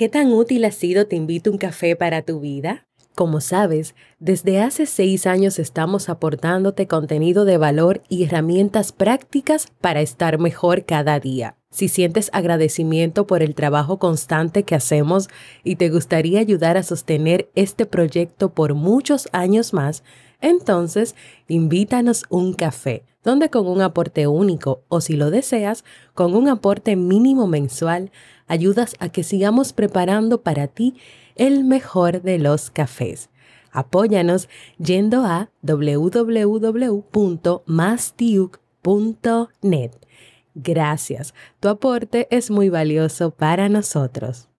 ¿Qué tan útil ha sido Te invito un café para tu vida? Como sabes, desde hace seis años estamos aportándote contenido de valor y herramientas prácticas para estar mejor cada día. Si sientes agradecimiento por el trabajo constante que hacemos y te gustaría ayudar a sostener este proyecto por muchos años más, entonces invítanos un café, donde con un aporte único o si lo deseas, con un aporte mínimo mensual, ayudas a que sigamos preparando para ti el mejor de los cafés. Apóyanos yendo a www.mastiuk.net. Gracias, tu aporte es muy valioso para nosotros.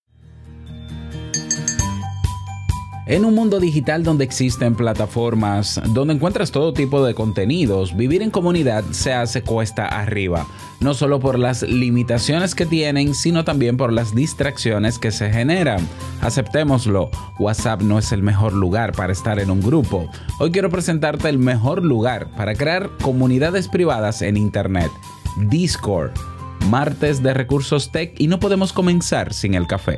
En un mundo digital donde existen plataformas, donde encuentras todo tipo de contenidos, vivir en comunidad se hace cuesta arriba, no solo por las limitaciones que tienen, sino también por las distracciones que se generan. Aceptémoslo, WhatsApp no es el mejor lugar para estar en un grupo. Hoy quiero presentarte el mejor lugar para crear comunidades privadas en Internet, Discord. Martes de recursos tech y no podemos comenzar sin el café.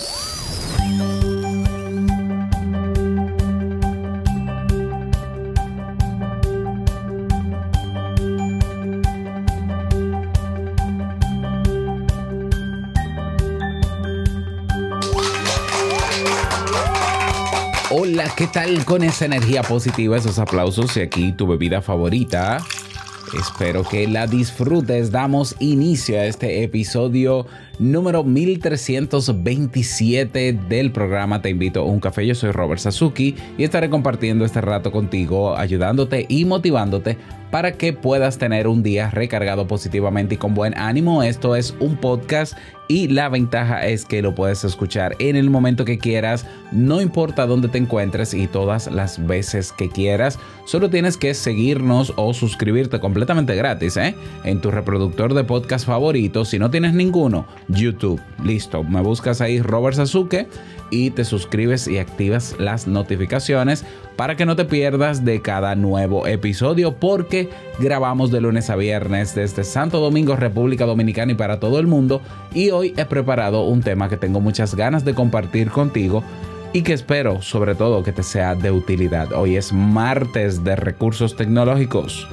Hola, ¿qué tal con esa energía positiva, esos aplausos y aquí tu bebida favorita? Espero que la disfrutes. Damos inicio a este episodio número 1327 del programa Te invito a un café. Yo soy Robert Sasuki y estaré compartiendo este rato contigo, ayudándote y motivándote para que puedas tener un día recargado positivamente y con buen ánimo. Esto es un podcast y la ventaja es que lo puedes escuchar en el momento que quieras, no importa dónde te encuentres y todas las veces que quieras. Solo tienes que seguirnos o suscribirte completamente gratis ¿eh? en tu reproductor de podcast favorito. Si no tienes ninguno, YouTube. Listo, me buscas ahí Robert Sasuke y te suscribes y activas las notificaciones para que no te pierdas de cada nuevo episodio porque grabamos de lunes a viernes desde Santo Domingo, República Dominicana y para todo el mundo y hoy he preparado un tema que tengo muchas ganas de compartir contigo y que espero sobre todo que te sea de utilidad. Hoy es martes de recursos tecnológicos.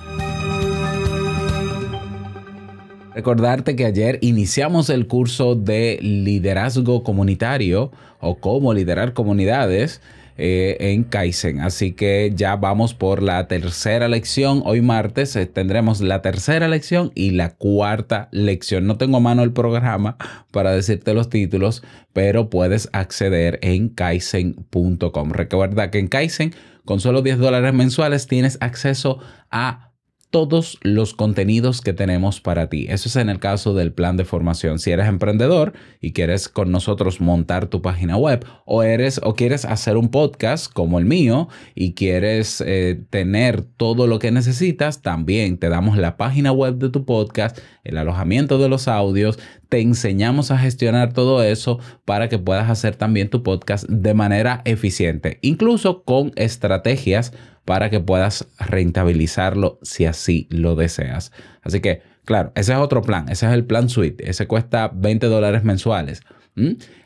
Recordarte que ayer iniciamos el curso de liderazgo comunitario o cómo liderar comunidades eh, en Kaizen. Así que ya vamos por la tercera lección. Hoy martes eh, tendremos la tercera lección y la cuarta lección. No tengo a mano el programa para decirte los títulos, pero puedes acceder en kaizen.com. Recuerda que en Kaizen, con solo 10 dólares mensuales, tienes acceso a todos los contenidos que tenemos para ti. Eso es en el caso del plan de formación. Si eres emprendedor y quieres con nosotros montar tu página web o eres o quieres hacer un podcast como el mío y quieres eh, tener todo lo que necesitas, también te damos la página web de tu podcast, el alojamiento de los audios, te enseñamos a gestionar todo eso para que puedas hacer también tu podcast de manera eficiente, incluso con estrategias para que puedas rentabilizarlo si así lo deseas. Así que, claro, ese es otro plan, ese es el plan suite, ese cuesta 20 dólares mensuales.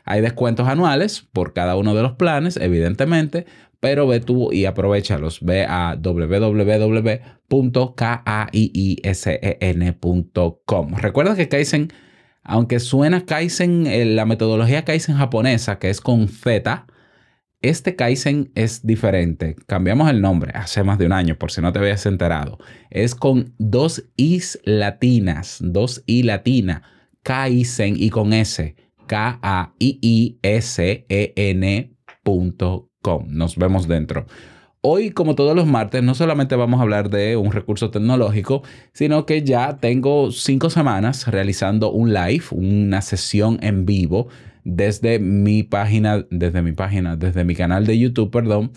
Hay descuentos anuales por cada uno de los planes, evidentemente, pero ve tú y aprovechalos. Ve a www.kaiisen.com. Recuerda que Kaizen, aunque suena Kaizen, eh, la metodología Kaizen japonesa, que es con Z, este Kaizen es diferente. Cambiamos el nombre hace más de un año, por si no te habías enterado. Es con dos Is latinas, dos I latina, Kaizen y con S, K-A-I-I-S-E-N.com. Nos vemos dentro. Hoy, como todos los martes, no solamente vamos a hablar de un recurso tecnológico, sino que ya tengo cinco semanas realizando un live, una sesión en vivo desde mi página, desde mi página, desde mi canal de YouTube, perdón.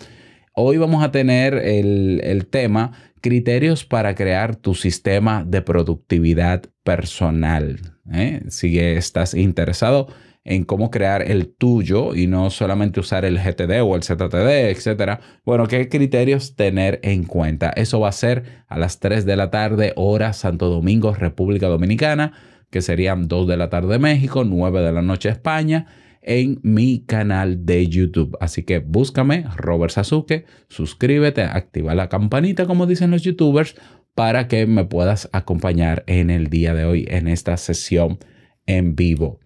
Hoy vamos a tener el, el tema criterios para crear tu sistema de productividad personal. ¿eh? Si estás interesado en cómo crear el tuyo y no solamente usar el GTD o el ZTD, etcétera. Bueno, ¿qué criterios tener en cuenta? Eso va a ser a las 3 de la tarde, hora Santo Domingo, República Dominicana, que serían 2 de la tarde México, 9 de la noche España, en mi canal de YouTube. Así que búscame, Robert Sasuke, suscríbete, activa la campanita, como dicen los youtubers, para que me puedas acompañar en el día de hoy en esta sesión en vivo.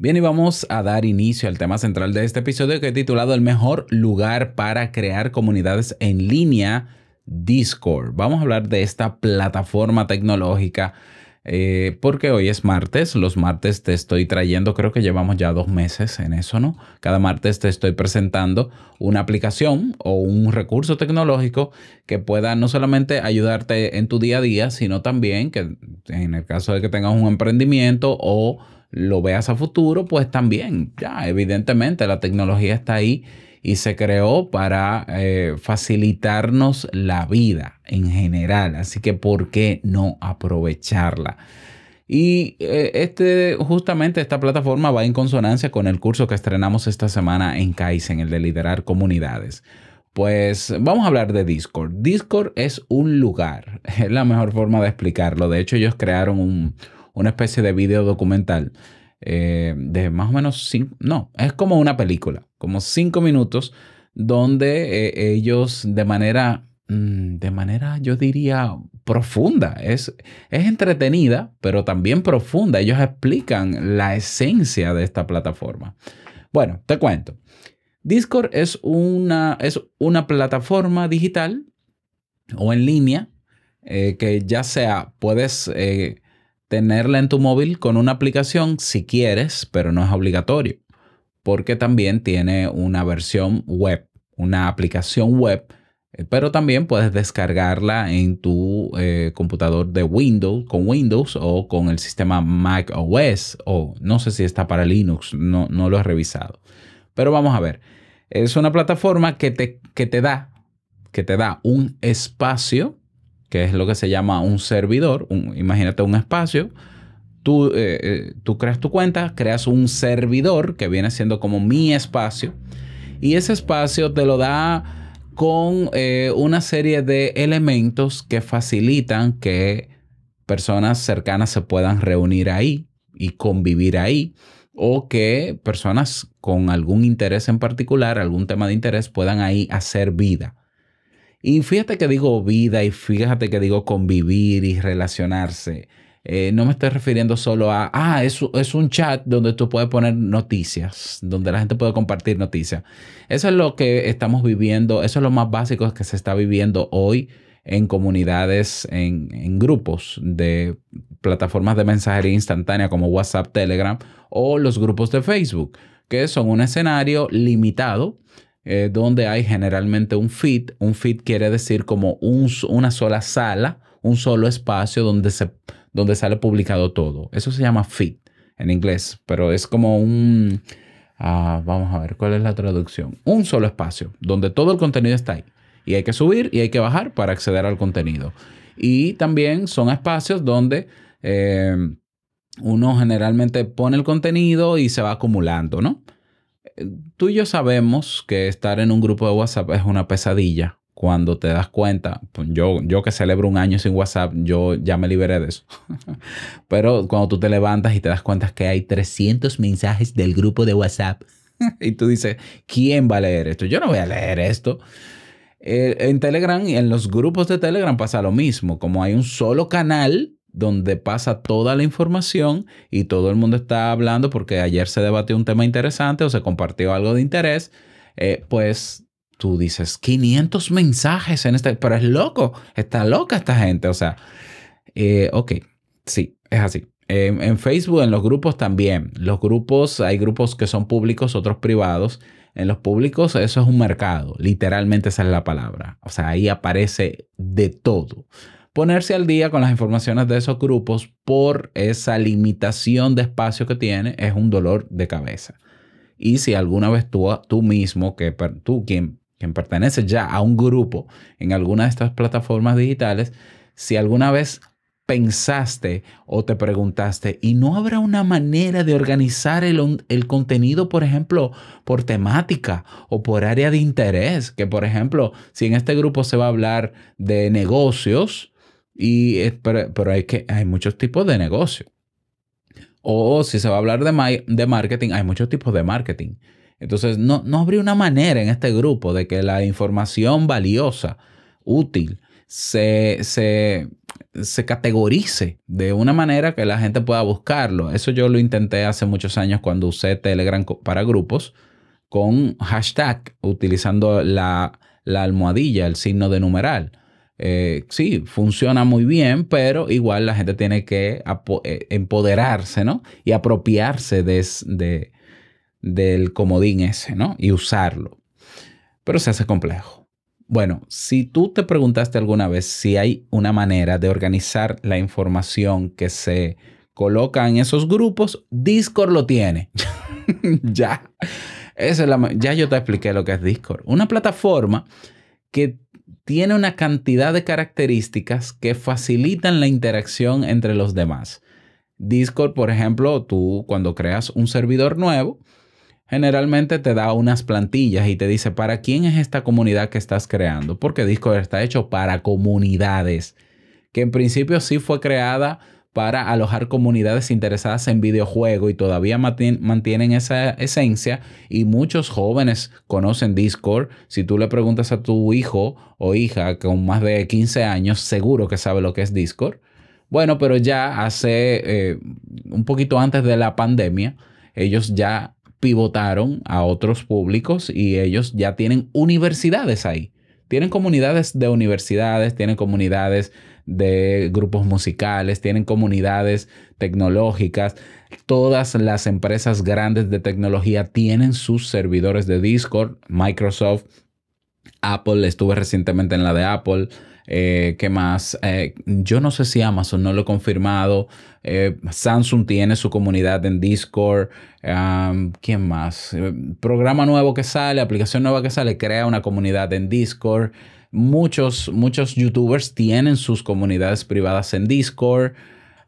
Bien, y vamos a dar inicio al tema central de este episodio que he titulado El mejor lugar para crear comunidades en línea, Discord. Vamos a hablar de esta plataforma tecnológica eh, porque hoy es martes. Los martes te estoy trayendo, creo que llevamos ya dos meses en eso, ¿no? Cada martes te estoy presentando una aplicación o un recurso tecnológico que pueda no solamente ayudarte en tu día a día, sino también que en el caso de que tengas un emprendimiento o lo veas a futuro, pues también, ya, evidentemente la tecnología está ahí y se creó para eh, facilitarnos la vida en general. Así que, ¿por qué no aprovecharla? Y eh, este, justamente esta plataforma va en consonancia con el curso que estrenamos esta semana en Kaizen, el de liderar comunidades. Pues vamos a hablar de Discord. Discord es un lugar, es la mejor forma de explicarlo. De hecho, ellos crearon un, una especie de video documental eh, de más o menos cinco, no, es como una película, como cinco minutos, donde eh, ellos de manera, mm, de manera, yo diría, profunda, es, es entretenida, pero también profunda. Ellos explican la esencia de esta plataforma. Bueno, te cuento. Discord es una, es una plataforma digital o en línea eh, que ya sea puedes tenerla en tu móvil con una aplicación si quieres, pero no es obligatorio, porque también tiene una versión web, una aplicación web, eh, pero también puedes descargarla en tu eh, computador de Windows, con Windows o con el sistema Mac OS, o no sé si está para Linux, no, no lo he revisado. Pero vamos a ver, es una plataforma que te, que te da, que te da un espacio que es lo que se llama un servidor. imagínate un espacio. Tú, eh, eh, tú creas tu cuenta, creas un servidor que viene siendo como mi espacio. Y ese espacio te lo da con eh, una serie de elementos que facilitan que personas cercanas se puedan reunir ahí y convivir ahí o que personas con algún interés en particular, algún tema de interés, puedan ahí hacer vida. Y fíjate que digo vida y fíjate que digo convivir y relacionarse. Eh, no me estoy refiriendo solo a, ah, es, es un chat donde tú puedes poner noticias, donde la gente puede compartir noticias. Eso es lo que estamos viviendo, eso es lo más básico que se está viviendo hoy en comunidades, en, en grupos de plataformas de mensajería instantánea como WhatsApp, Telegram o los grupos de Facebook, que son un escenario limitado eh, donde hay generalmente un feed. Un feed quiere decir como una sola sala, un solo espacio donde, se, donde sale publicado todo. Eso se llama feed en inglés, pero es como un... Ah, vamos a ver, ¿cuál es la traducción? Un solo espacio donde todo el contenido está ahí. Y hay que subir y hay que bajar para acceder al contenido. Y también son espacios donde eh, uno generalmente pone el contenido y se va acumulando, ¿no? Tú y yo sabemos que estar en un grupo de WhatsApp es una pesadilla. Cuando te das cuenta, pues yo, yo que celebro un año sin WhatsApp, yo ya me liberé de eso. Pero cuando tú te levantas y te das cuenta que hay 300 mensajes del grupo de WhatsApp y tú dices, ¿quién va a leer esto? Yo no voy a leer esto. Eh, en Telegram en los grupos de Telegram pasa lo mismo. Como hay un solo canal donde pasa toda la información y todo el mundo está hablando porque ayer se debatió un tema interesante o se compartió algo de interés, eh, pues tú dices 500 mensajes en este, pero es loco, está loca esta gente, o sea, eh, ok, sí, es así. en Facebook, en los grupos también, los grupos, hay grupos que son públicos, otros privados. En los públicos eso es un mercado, literalmente esa es la palabra. O sea, ahí aparece de todo. Ponerse al día con las informaciones de esos grupos por esa limitación de espacio que tiene es un dolor de cabeza. Y si alguna vez tú, tú mismo, que tú quien, quien pertenece ya a un grupo en alguna de estas plataformas digitales, si alguna vez pensaste o te preguntaste, ¿y no habrá una manera de organizar el, el contenido, por ejemplo, por temática o por área de interés? Que, por ejemplo, si en este grupo se va a hablar de negocios, y, pero, pero hay, que, hay muchos tipos de negocio. O si se va a hablar de, de marketing, hay muchos tipos de marketing. Entonces, no, no habría una manera en este grupo de que la información valiosa, útil, se, se, se categorice de una manera que la gente pueda buscarlo. Eso yo lo intenté hace muchos años cuando usé Telegram para grupos con hashtag, utilizando la, la almohadilla, el signo de numeral. Eh, sí, funciona muy bien, pero igual la gente tiene que eh, empoderarse, ¿no? Y apropiarse de, del comodín ese, ¿no? Y usarlo. Pero se hace complejo. Bueno, si tú te preguntaste alguna vez si hay una manera de organizar la información que se coloca en esos grupos, Discord lo tiene. ya. Esa es la ya yo te expliqué lo que es Discord. Una plataforma que tiene una cantidad de características que facilitan la interacción entre los demás. Discord, por ejemplo, tú cuando creas un servidor nuevo, generalmente te da unas plantillas y te dice para quién es esta comunidad que estás creando, porque Discord está hecho para comunidades, que en principio sí fue creada para alojar comunidades interesadas en videojuegos y todavía mantien- mantienen esa esencia y muchos jóvenes conocen Discord. Si tú le preguntas a tu hijo o hija con más de 15 años, seguro que sabe lo que es Discord. Bueno, pero ya hace eh, un poquito antes de la pandemia, ellos ya pivotaron a otros públicos y ellos ya tienen universidades ahí. Tienen comunidades de universidades, tienen comunidades de grupos musicales, tienen comunidades tecnológicas. Todas las empresas grandes de tecnología tienen sus servidores de Discord. Microsoft, Apple, estuve recientemente en la de Apple. Eh, ¿Qué más? Eh, yo no sé si Amazon no lo he confirmado. Eh, Samsung tiene su comunidad en Discord. ¿Quién más? Programa nuevo que sale, aplicación nueva que sale, crea una comunidad en Discord. Muchos, muchos youtubers tienen sus comunidades privadas en Discord.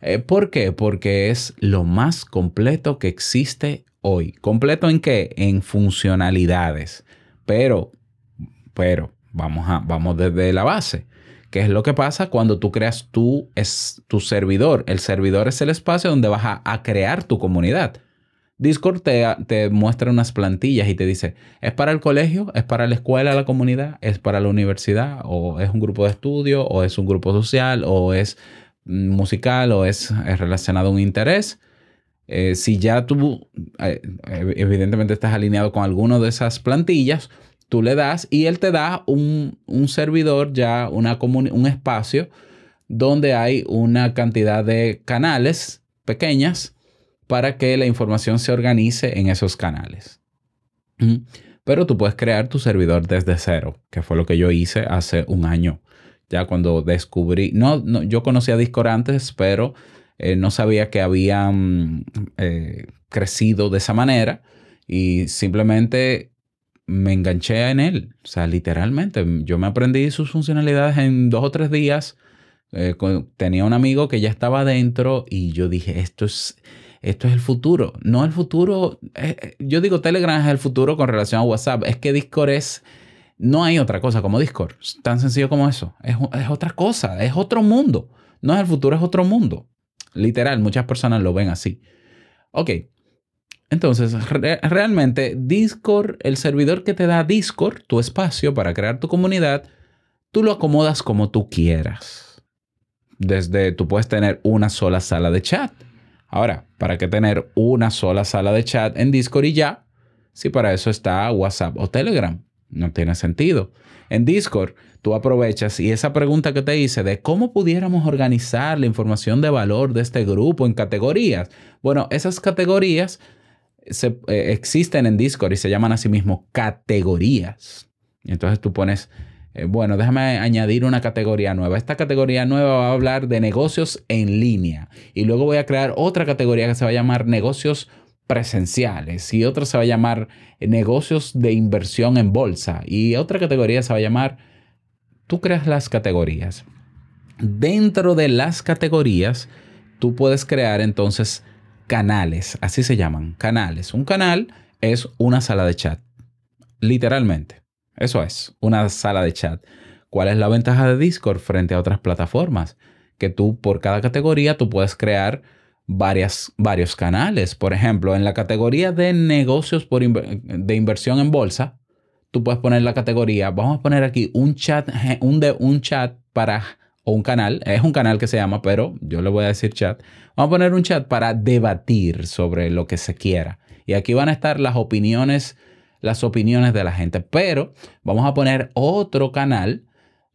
Eh, ¿Por qué? Porque es lo más completo que existe hoy. ¿Completo en qué? En funcionalidades. Pero, pero, vamos, a, vamos desde la base. ¿Qué es lo que pasa cuando tú creas tu, es, tu servidor? El servidor es el espacio donde vas a, a crear tu comunidad. Discord te, muestra unas plantillas y te dice, ¿es para el colegio? ¿Es para la escuela, la comunidad? ¿Es para la universidad? ¿O es un grupo de estudio? ¿O es un grupo social? ¿O es musical? ¿O es, es relacionado a un interés? Eh, si ya tú eh, evidentemente estás alineado con alguna de esas plantillas, tú le das y él te da un, un servidor ya, una un espacio donde hay una cantidad de canales pequeñas para que la información se organice en esos canales. Pero tú puedes crear tu servidor desde cero, que fue lo que yo hice hace un año. Ya cuando descubrí, no, no yo conocía Discord antes, pero eh, no sabía que habían eh, crecido de esa manera y simplemente me enganché en él. O sea, literalmente, yo me aprendí sus funcionalidades en dos o tres días. Eh, tenía un amigo que ya estaba adentro y yo dije, esto es, esto es el futuro. No el futuro, eh, yo digo Telegram es el futuro con relación a WhatsApp. Es que Discord es, no hay otra cosa como Discord. Tan sencillo como eso. Es, otra cosa, es otro mundo. No es el futuro, es otro mundo. Literal, muchas personas lo ven así. Ok, entonces, re realmente Discord, el servidor que te da Discord, tu espacio para crear tu comunidad, tú lo acomodas como tú quieras. Desde, tú puedes tener una sola sala de chat. Ahora, ¿para qué tener una sola sala de chat en Discord y ya? Si para eso está WhatsApp o Telegram. No tiene sentido. En Discord, tú aprovechas y esa pregunta que te hice de cómo pudiéramos organizar la información de valor de este grupo en categorías. Bueno, esas categorías se, eh, existen en Discord y se llaman a sí mismo categorías. Entonces tú pones, eh, bueno, déjame añadir una categoría nueva. Esta categoría nueva va a hablar de negocios en línea. Y luego voy a crear otra categoría que se va a llamar negocios presenciales. Y otra se va a llamar negocios de inversión en bolsa. Y otra categoría se va a llamar, tú creas las categorías. Dentro de las categorías, tú puedes crear entonces canales, así se llaman, canales. Un canal es una sala de chat, literalmente. Eso es, una sala de chat. ¿Cuál es la ventaja de Discord frente a otras plataformas? Que tú por cada categoría tú puedes crear varias, varios canales. Por ejemplo, en la categoría de negocios por inver- de inversión en bolsa, tú puedes poner la categoría, vamos a poner aquí un chat, un, de, un chat para, o un canal, es un canal que se llama, pero yo le voy a decir chat. Vamos a poner un chat para debatir sobre lo que se quiera. Y aquí van a estar las opiniones, las opiniones de la gente. Pero vamos a poner otro canal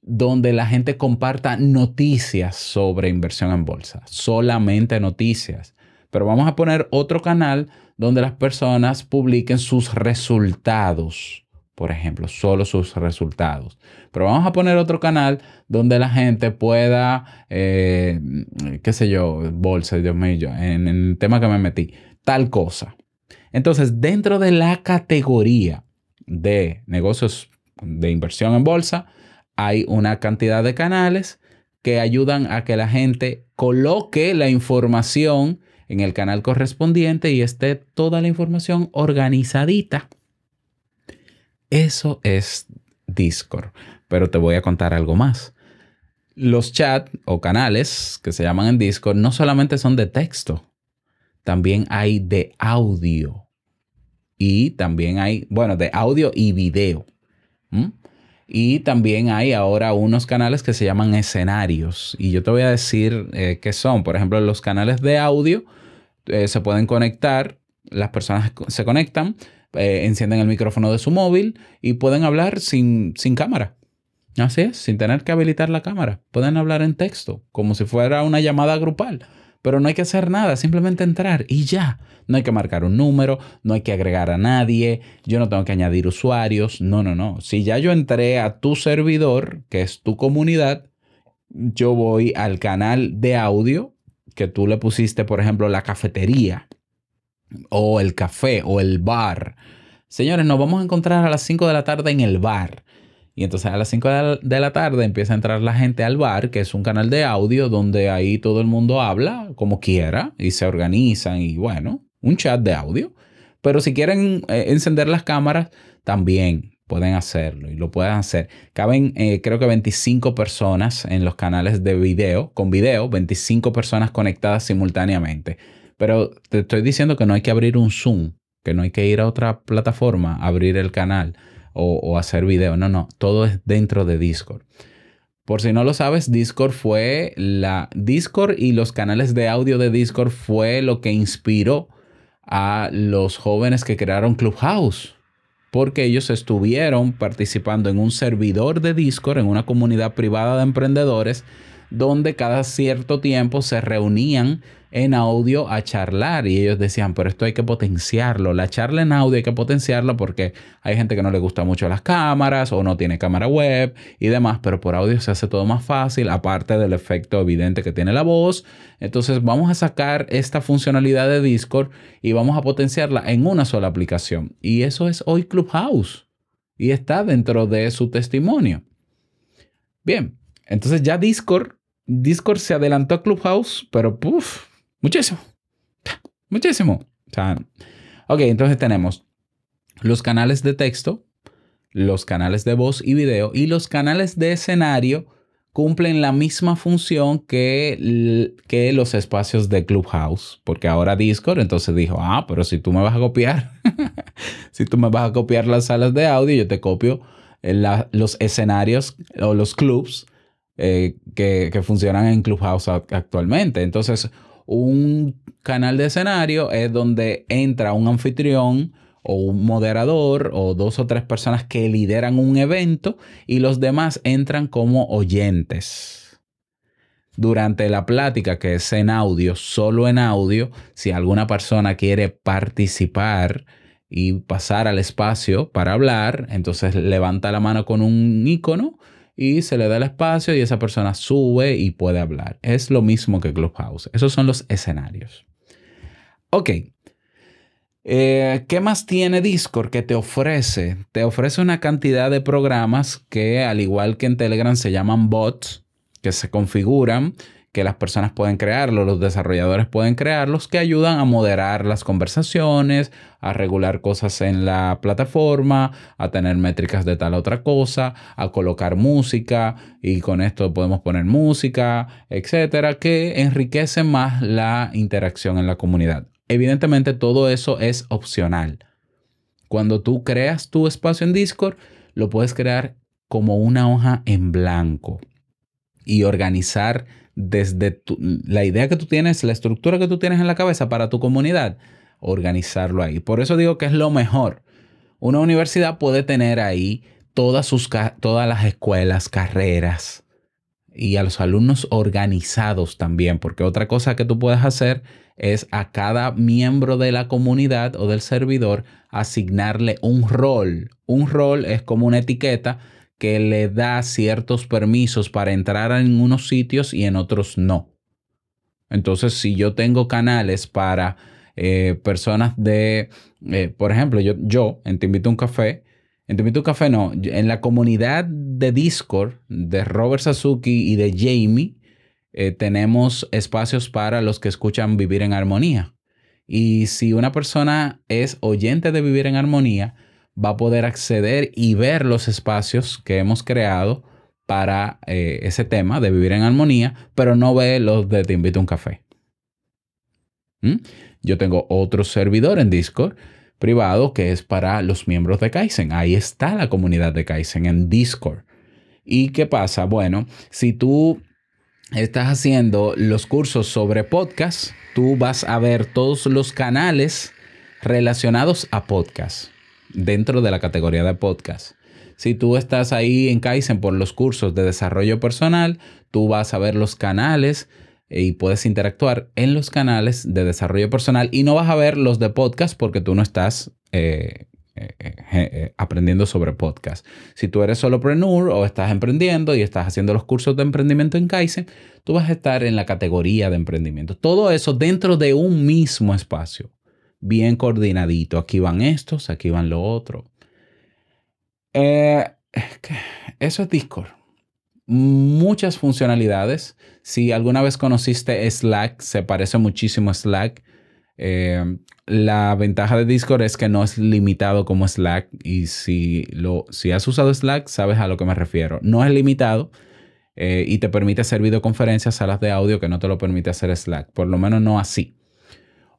donde la gente comparta noticias sobre inversión en bolsa. Solamente noticias. Pero vamos a poner otro canal donde las personas publiquen sus resultados. Por ejemplo, solo sus resultados. Pero vamos a poner otro canal donde la gente pueda, eh, qué sé yo, bolsa, Dios mío, en, en el tema que me metí, tal cosa. Entonces, dentro de la categoría de negocios de inversión en bolsa, hay una cantidad de canales que ayudan a que la gente coloque la información en el canal correspondiente y esté toda la información organizadita. Eso es Discord. Pero te voy a contar algo más. Los chats o canales que se llaman en Discord no solamente son de texto, también hay de audio. Y también hay, bueno, de audio y video. Y también hay ahora unos canales que se llaman escenarios. Y yo te voy a decir eh, qué son. Por ejemplo, los canales de audio eh, se pueden conectar, las personas se conectan, eh, encienden el micrófono de su móvil y pueden hablar sin, sin cámara. Así es, sin tener que habilitar la cámara. Pueden hablar en texto, como si fuera una llamada grupal. Pero no hay que hacer nada, simplemente entrar y ya. No hay que marcar un número, no hay que agregar a nadie, yo no tengo que añadir usuarios. No, no, no. Si ya yo entré a tu servidor, que es tu comunidad, yo voy al canal de audio que tú le pusiste, por ejemplo, la cafetería o el café o el bar. Señores, nos vamos a encontrar a las 5 de la tarde en el bar. Y entonces a las 5 de la- de la tarde empieza a entrar la gente al bar, que es un canal de audio donde ahí todo el mundo habla como quiera y se organizan y bueno, un chat de audio. Pero si quieren eh, encender las cámaras, también pueden hacerlo y lo pueden hacer. Caben eh, creo que 25 personas en los canales de video, con video, 25 personas conectadas simultáneamente. Pero te estoy diciendo que no hay que abrir un Zoom, que no hay que ir a otra plataforma, abrir el canal o, hacer video. No, no, todo es dentro de Discord. Por si no lo sabes, Discord fue la Discord y los canales de audio de Discord fue lo que inspiró a los jóvenes que crearon Clubhouse. Porque ellos estuvieron participando en un servidor de Discord, en una comunidad privada de emprendedores, donde cada cierto tiempo se reunían en audio a charlar y ellos decían, pero esto hay que potenciarlo. La charla en audio hay que potenciarla porque hay gente que no le gusta mucho las cámaras o no tiene cámara web y demás, pero por audio se hace todo más fácil, aparte del efecto evidente que tiene la voz. Entonces vamos a sacar esta funcionalidad de Discord y vamos a potenciarla en una sola aplicación. Y eso es hoy Clubhouse y está dentro de su testimonio. Bien, entonces ya Discord, Discord se adelantó a Clubhouse, pero puff, muchísimo, muchísimo. O ok, entonces tenemos los canales de texto, los canales de voz y video y los canales de escenario cumplen la misma función que, que los espacios de Clubhouse, porque ahora Discord entonces dijo, ah, pero si tú me vas a copiar, si tú me vas a copiar las salas de audio, yo te copio eh, los escenarios o los clubs eh, que, que funcionan en Clubhouse ac- actualmente. Entonces, un canal de escenario es donde entra un anfitrión o un moderador o dos o tres personas que lideran un evento y los demás entran como oyentes. durante la plática, que es en audio, solo en audio, si alguna persona quiere participar y pasar al espacio para hablar, entonces levanta la mano con un icono y se le da el espacio y esa persona sube y puede hablar. Es lo mismo que Clubhouse. Esos son los escenarios. Ok. Eh, ¿Qué más tiene Discord que te ofrece? Te ofrece una cantidad de programas que, al igual que en Telegram, se llaman bots, que se configuran, que las personas pueden crearlos, los desarrolladores pueden crearlos, que ayudan a moderar las conversaciones, a regular cosas en la plataforma, a tener métricas de tal otra cosa, a colocar música y con esto podemos poner música, etcétera, que enriquecen más la interacción en la comunidad. Evidentemente todo eso es opcional. Cuando tú creas tu espacio en Discord, lo puedes crear como una hoja en blanco y organizar desde la idea que tú tienes, la estructura que tú tienes en la cabeza para tu comunidad, organizarlo ahí. Por eso digo que es lo mejor. Una universidad puede tener ahí todas, sus, todas las escuelas, carreras y a los alumnos organizados también, porque otra cosa que tú puedes hacer es a cada miembro de la comunidad o del servidor asignarle un rol. Un rol es como una etiqueta que le da ciertos permisos para entrar en unos sitios y en otros no. Entonces, si yo tengo canales para eh, personas de, eh, por ejemplo, yo, yo en Te Invito a un Café, en Te Invito a un Café no, en la comunidad de Discord de Robert Sasuki y de Jamie, eh, tenemos espacios para los que escuchan Vivir en Armonía. Y si una persona es oyente de Vivir en Armonía, va a poder acceder y ver los espacios que hemos creado para eh, ese tema de vivir en armonía, pero no ve los de Te invito a un café. ¿Mm? Yo tengo otro servidor en Discord privado que es para los miembros de Kaizen. Ahí está la comunidad de Kaizen en Discord. ¿Y qué pasa? Bueno, si tú estás haciendo los cursos sobre podcast, tú vas a ver todos los canales relacionados a podcast dentro de la categoría de podcast. Si tú estás ahí en Kaizen por los cursos de desarrollo personal, tú vas a ver los canales eh, y puedes interactuar en los canales de desarrollo personal y no vas a ver los de podcast porque tú no estás eh, eh, aprendiendo sobre podcast. Si tú eres solopreneur o estás emprendiendo y estás haciendo los cursos de emprendimiento en Kaizen, tú vas a estar en la categoría de emprendimiento. Todo eso dentro de un mismo espacio, bien coordinadito. Aquí van estos, aquí van lo otro. Eh, eso es Discord. Muchas funcionalidades. Si alguna vez conociste Slack, se parece muchísimo a Slack. Eh, la ventaja de Discord es que no es limitado como Slack. Y si, lo, si has usado Slack, sabes a lo que me refiero. No es limitado eh, y te permite hacer videoconferencias, salas de audio que no te lo permite hacer Slack. Por lo menos no así.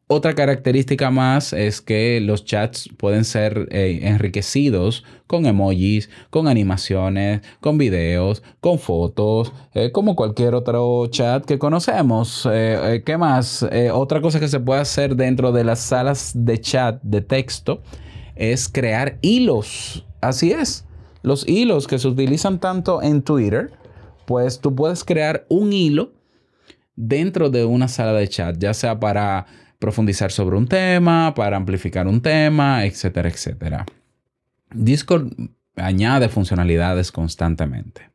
Otra característica más es que los chats pueden ser eh, enriquecidos con emojis, con animaciones, con videos, con fotos, eh, como cualquier otro chat que conocemos. Eh, ¿Qué más? Otra cosa que se puede hacer dentro de las salas de chat de texto es crear hilos. Así es. Los hilos que se utilizan tanto en Twitter, pues tú puedes crear un hilo dentro de una sala de chat, ya sea para profundizar sobre un tema, para amplificar un tema, etcétera, etcétera. Discord añade funcionalidades constantemente.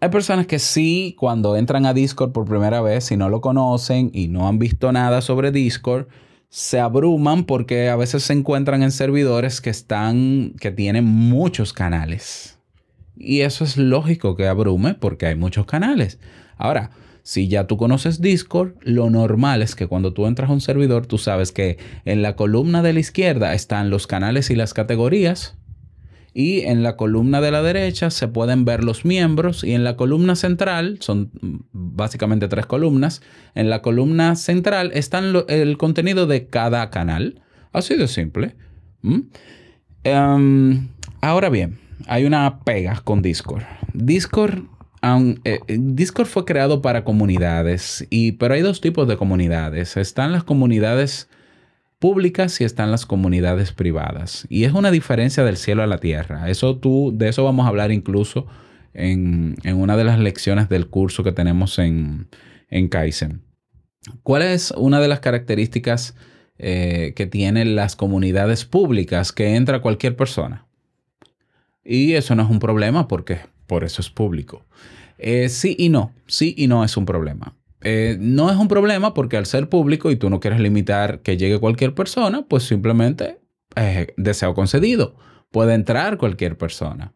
Hay personas que sí, cuando entran a Discord por primera vez, si no lo conocen y no han visto nada sobre Discord, se abruman porque a veces se encuentran en servidores que están, que tienen muchos canales. Y eso es lógico que abrume porque hay muchos canales. Ahora, si ya tú conoces Discord, lo normal es que cuando tú entras a un servidor, tú sabes que en la columna de la izquierda están los canales y las categorías. Y en la columna de la derecha se pueden ver los miembros. Y en la columna central, son básicamente tres columnas, en la columna central están lo- el contenido de cada canal. Así de simple. ¿Mm? Em, ahora bien, hay una pega con Discord. Discord, eh, eh, Discord fue creado para comunidades, pero hay dos tipos de comunidades. Están las comunidades públicas y están las comunidades privadas. Y es una diferencia del cielo a la tierra. Eso tú, de eso vamos a hablar incluso en, una de las lecciones del curso que tenemos en, en Kaizen. ¿Cuál es una de las características eh, que tienen las comunidades públicas que entra cualquier persona? Y eso no es un problema porque por eso es público. Eh, sí y no, sí y no es un problema. Eh, no es un problema porque al ser público y tú no quieres limitar que llegue cualquier persona, pues simplemente eh, deseo concedido. Puede entrar cualquier persona.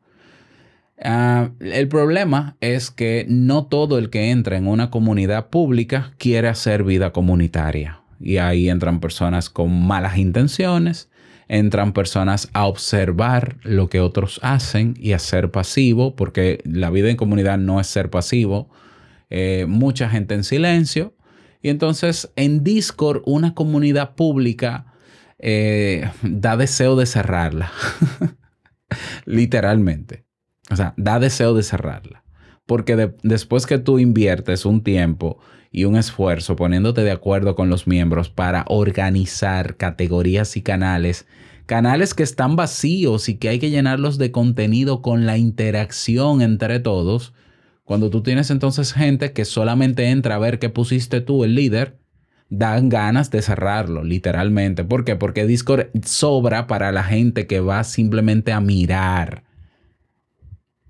Ah, el problema es que no todo el que entra en una comunidad pública quiere hacer vida comunitaria. Y ahí entran personas con malas intenciones, entran personas a observar lo que otros hacen y a ser pasivo, porque la vida en comunidad no es ser pasivo. Eh, mucha gente en silencio. Y entonces en Discord, una comunidad pública eh, da deseo de cerrarla. Literalmente. O sea, da deseo de cerrarla. Porque de- después que tú inviertes un tiempo y un esfuerzo poniéndote de acuerdo con los miembros para organizar categorías y canales, canales que están vacíos y que hay que llenarlos de contenido con la interacción entre todos, cuando tú tienes entonces gente que solamente entra a ver qué pusiste tú, el líder, dan ganas de cerrarlo, literalmente. ¿Por qué? Porque Discord sobra para la gente que va simplemente a mirar.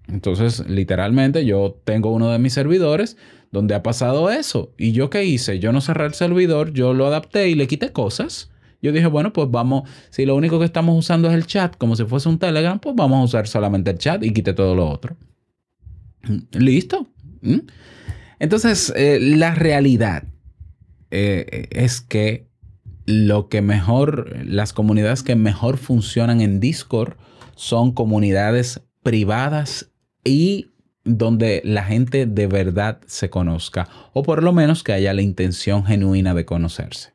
Entonces, literalmente, yo tengo uno de mis servidores donde ha pasado eso. ¿Y yo qué hice? Yo no cerré el servidor, yo lo adapté y le quité cosas. Yo dije, bueno, pues vamos, si lo único que estamos usando es el chat, como si fuese un Telegram, pues vamos a usar solamente el chat y quité todo lo otro. Listo. ¿Mm? Entonces, eh, la realidad eh, es que lo que mejor, las comunidades que mejor funcionan en Discord son comunidades privadas y donde la gente de verdad se conozca, o por lo menos que haya la intención genuina de conocerse.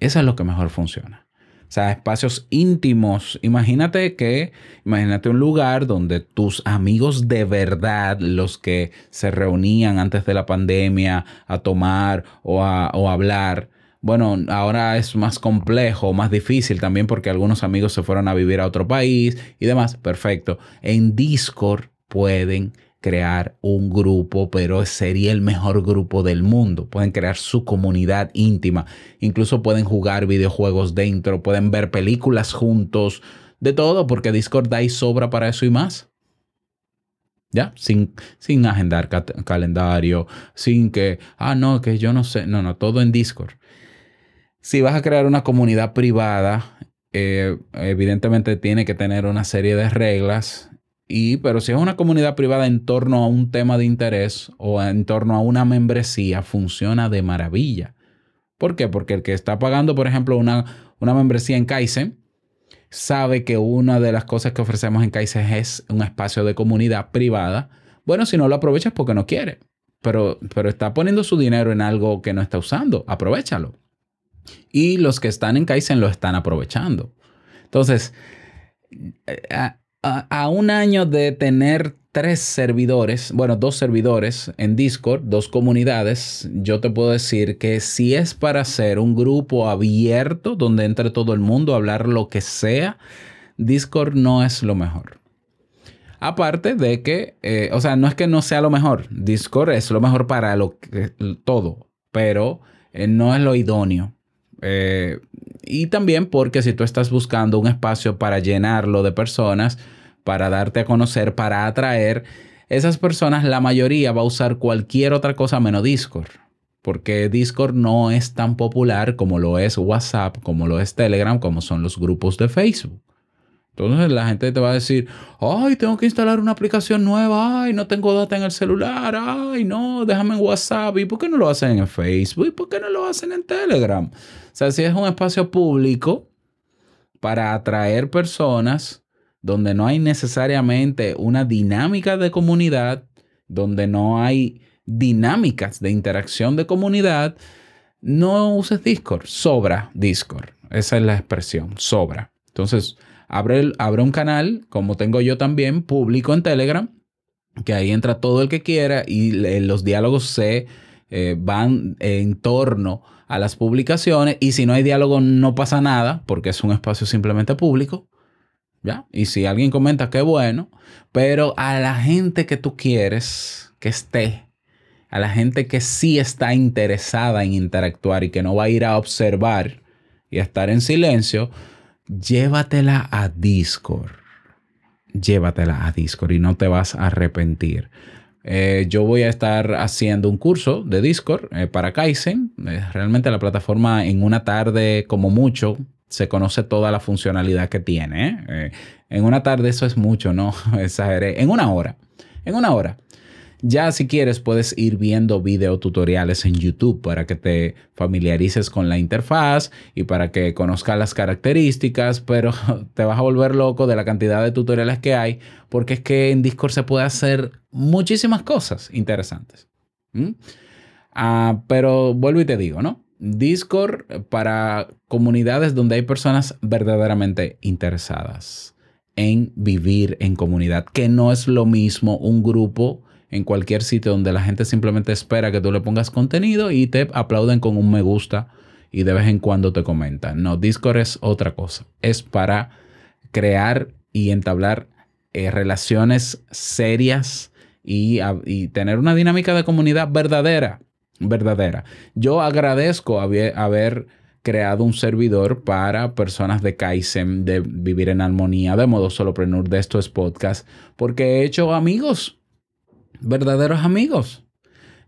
Eso es lo que mejor funciona. O sea, espacios íntimos. Imagínate que, imagínate un lugar donde tus amigos de verdad, los que se reunían antes de la pandemia a tomar o a, o hablar, bueno, ahora es más complejo, más difícil también porque algunos amigos se fueron a vivir a otro país y demás. Perfecto. En Discord pueden crear un grupo, pero sería el mejor grupo del mundo. Pueden crear su comunidad íntima. Incluso pueden jugar videojuegos dentro, pueden ver películas juntos, de todo, porque Discord da y sobra para eso y más. ¿Ya? Sin, sin agendar ca- calendario, sin que, ah, no, que yo no sé. No, no, todo en Discord. Si vas a crear una comunidad privada, eh, evidentemente tiene que tener una serie de reglas. Y, pero si es una comunidad privada en torno a un tema de interés o en torno a una membresía, funciona de maravilla. ¿Por qué? Porque el que está pagando, por ejemplo, una, una membresía en Kaizen, sabe que una de las cosas que ofrecemos en Kaizen es un espacio de comunidad privada. Bueno, si no lo aprovechas porque no quiere, pero, pero está poniendo su dinero en algo que no está usando, aprovechalo. Y los que están en Kaizen lo están aprovechando. Entonces, a, un año de tener tres servidores, bueno, dos servidores en Discord, dos comunidades, yo te puedo decir que si es para hacer un grupo abierto donde entre todo el mundo a hablar lo que sea, Discord no es lo mejor. Aparte de que, eh, o sea, no es que no sea lo mejor, Discord es lo mejor para lo que, todo, pero eh, no es lo idóneo. Eh, y también porque si tú estás buscando un espacio para llenarlo de personas, para darte a conocer, para atraer, esas personas, la mayoría va a usar cualquier otra cosa menos Discord. Porque Discord no es tan popular como lo es WhatsApp, como lo es Telegram, como son los grupos de Facebook. Entonces la gente te va a decir, ay, tengo que instalar una aplicación nueva, ay, no tengo data en el celular, ay, no, déjame en WhatsApp, ¿y por qué no lo hacen en Facebook? ¿Y por qué no lo hacen en Telegram? Sea, si es un espacio público para atraer personas donde no hay necesariamente una dinámica de comunidad, donde no hay dinámicas de interacción de comunidad, no uses Discord, sobra Discord. Esa es la expresión, sobra. Entonces, abre, abre un canal, como tengo yo también, público en Telegram, que ahí entra todo el que quiera y los diálogos se eh, van en torno a las publicaciones y si no hay diálogo no pasa nada porque es un espacio simplemente público. ¿Ya? Y si alguien comenta, qué bueno. Pero a la gente que tú quieres que esté, a la gente que sí está interesada en interactuar y que no va a ir a observar y a estar en silencio, llévatela a Discord. Llévatela a Discord y no te vas a arrepentir. Eh, yo voy a estar haciendo un curso de Discord eh, para Kaizen. Eh, realmente la plataforma en una tarde, como mucho, se conoce toda la funcionalidad que tiene. ¿eh? En una tarde eso es mucho, ¿no? Exageré. En una hora. En una hora. Ya si quieres puedes ir viendo videotutoriales en YouTube para que te familiarices con la interfaz y para que conozcas las características, pero te vas a volver loco de la cantidad de tutoriales que hay porque es que en Discord se puede hacer muchísimas cosas interesantes. ¿Mm? Ah, pero vuelvo y te digo, ¿no? Discord para comunidades donde hay personas verdaderamente interesadas en vivir en comunidad, que no es lo mismo un grupo en cualquier sitio donde la gente simplemente espera que tú le pongas contenido y te aplauden con un me gusta y de vez en cuando te comentan. No, Discord es otra cosa. Es para crear y entablar eh, relaciones serias y, tener una dinámica de comunidad verdadera. Verdadera. Yo agradezco haber, haber creado un servidor para personas de Kaizen, de vivir en armonía, de modo soloprenur de estos podcasts, porque he hecho amigos verdaderos amigos.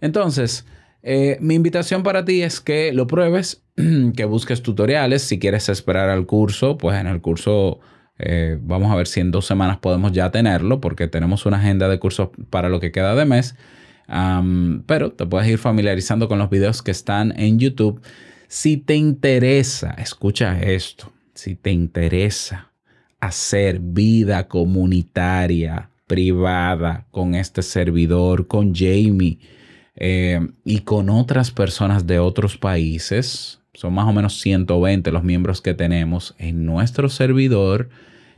Entonces, eh, mi invitación para ti es que lo pruebes, que busques tutoriales. Si quieres esperar al curso, pues en el curso eh, vamos a ver si en dos semanas podemos ya tenerlo, porque tenemos una agenda de cursos para lo que queda de mes. Pero te puedes ir familiarizando con los videos que están en YouTube. Si te interesa, escucha esto, si te interesa hacer vida comunitaria, privada, con este servidor, con Jamie eh, y con otras personas de otros países, son más o menos 120 los miembros que tenemos en nuestro servidor,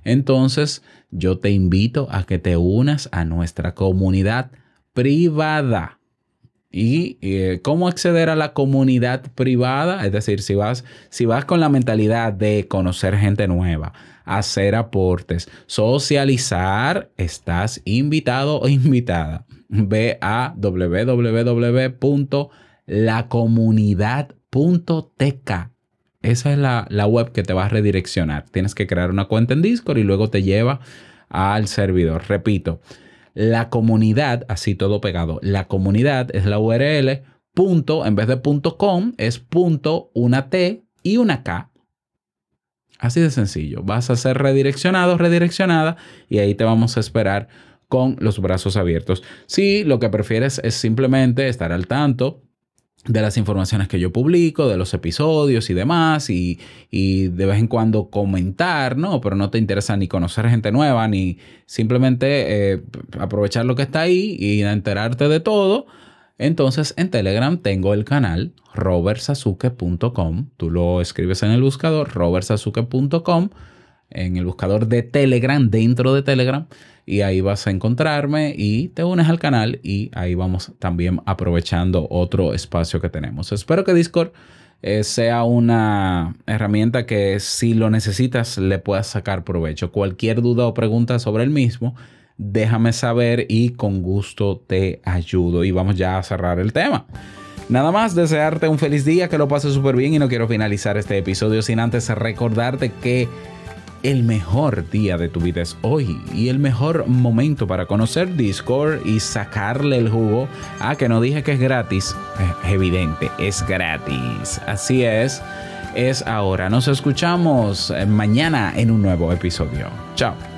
entonces yo te invito a que te unas a nuestra comunidad privada. ¿Y eh, cómo acceder a la comunidad privada? Es decir, si vas, si vas con la mentalidad de conocer gente nueva, hacer aportes, socializar, estás invitado o invitada. Ve a www.lacomunidad.tk. Esa es la, la web que te va a redireccionar. Tienes que crear una cuenta en Discord y luego te lleva al servidor. Repito, la comunidad, así todo pegado, la comunidad es la URL, punto, en vez de punto com, es punto, una T y una K. Así de sencillo. Vas a ser redireccionado, redireccionada, y ahí te vamos a esperar con los brazos abiertos. Si lo que prefieres es simplemente estar al tanto de las informaciones que yo publico, de los episodios y demás, y, y de vez en cuando comentar, ¿no? Pero no te interesa ni conocer gente nueva, ni simplemente eh, aprovechar lo que está ahí y enterarte de todo. Entonces en Telegram tengo el canal robertsasuke.com. Tú lo escribes en el buscador robertsasuke.com, en el buscador de Telegram, dentro de Telegram, y ahí vas a encontrarme y te unes al canal y ahí vamos también aprovechando otro espacio que tenemos. Espero que Discord eh, sea una herramienta que si lo necesitas le puedas sacar provecho. Cualquier duda o pregunta sobre el mismo, déjame saber y con gusto te ayudo. Y vamos ya a cerrar el tema. Nada más desearte un feliz día, que lo pases súper bien y no quiero finalizar este episodio sin antes recordarte que el mejor día de tu vida es hoy y el mejor momento para conocer Discord y sacarle el jugo. Ah, que no dije que es gratis. Es evidente, es gratis. Así es, es ahora. Nos escuchamos eh, mañana en un nuevo episodio. Chao.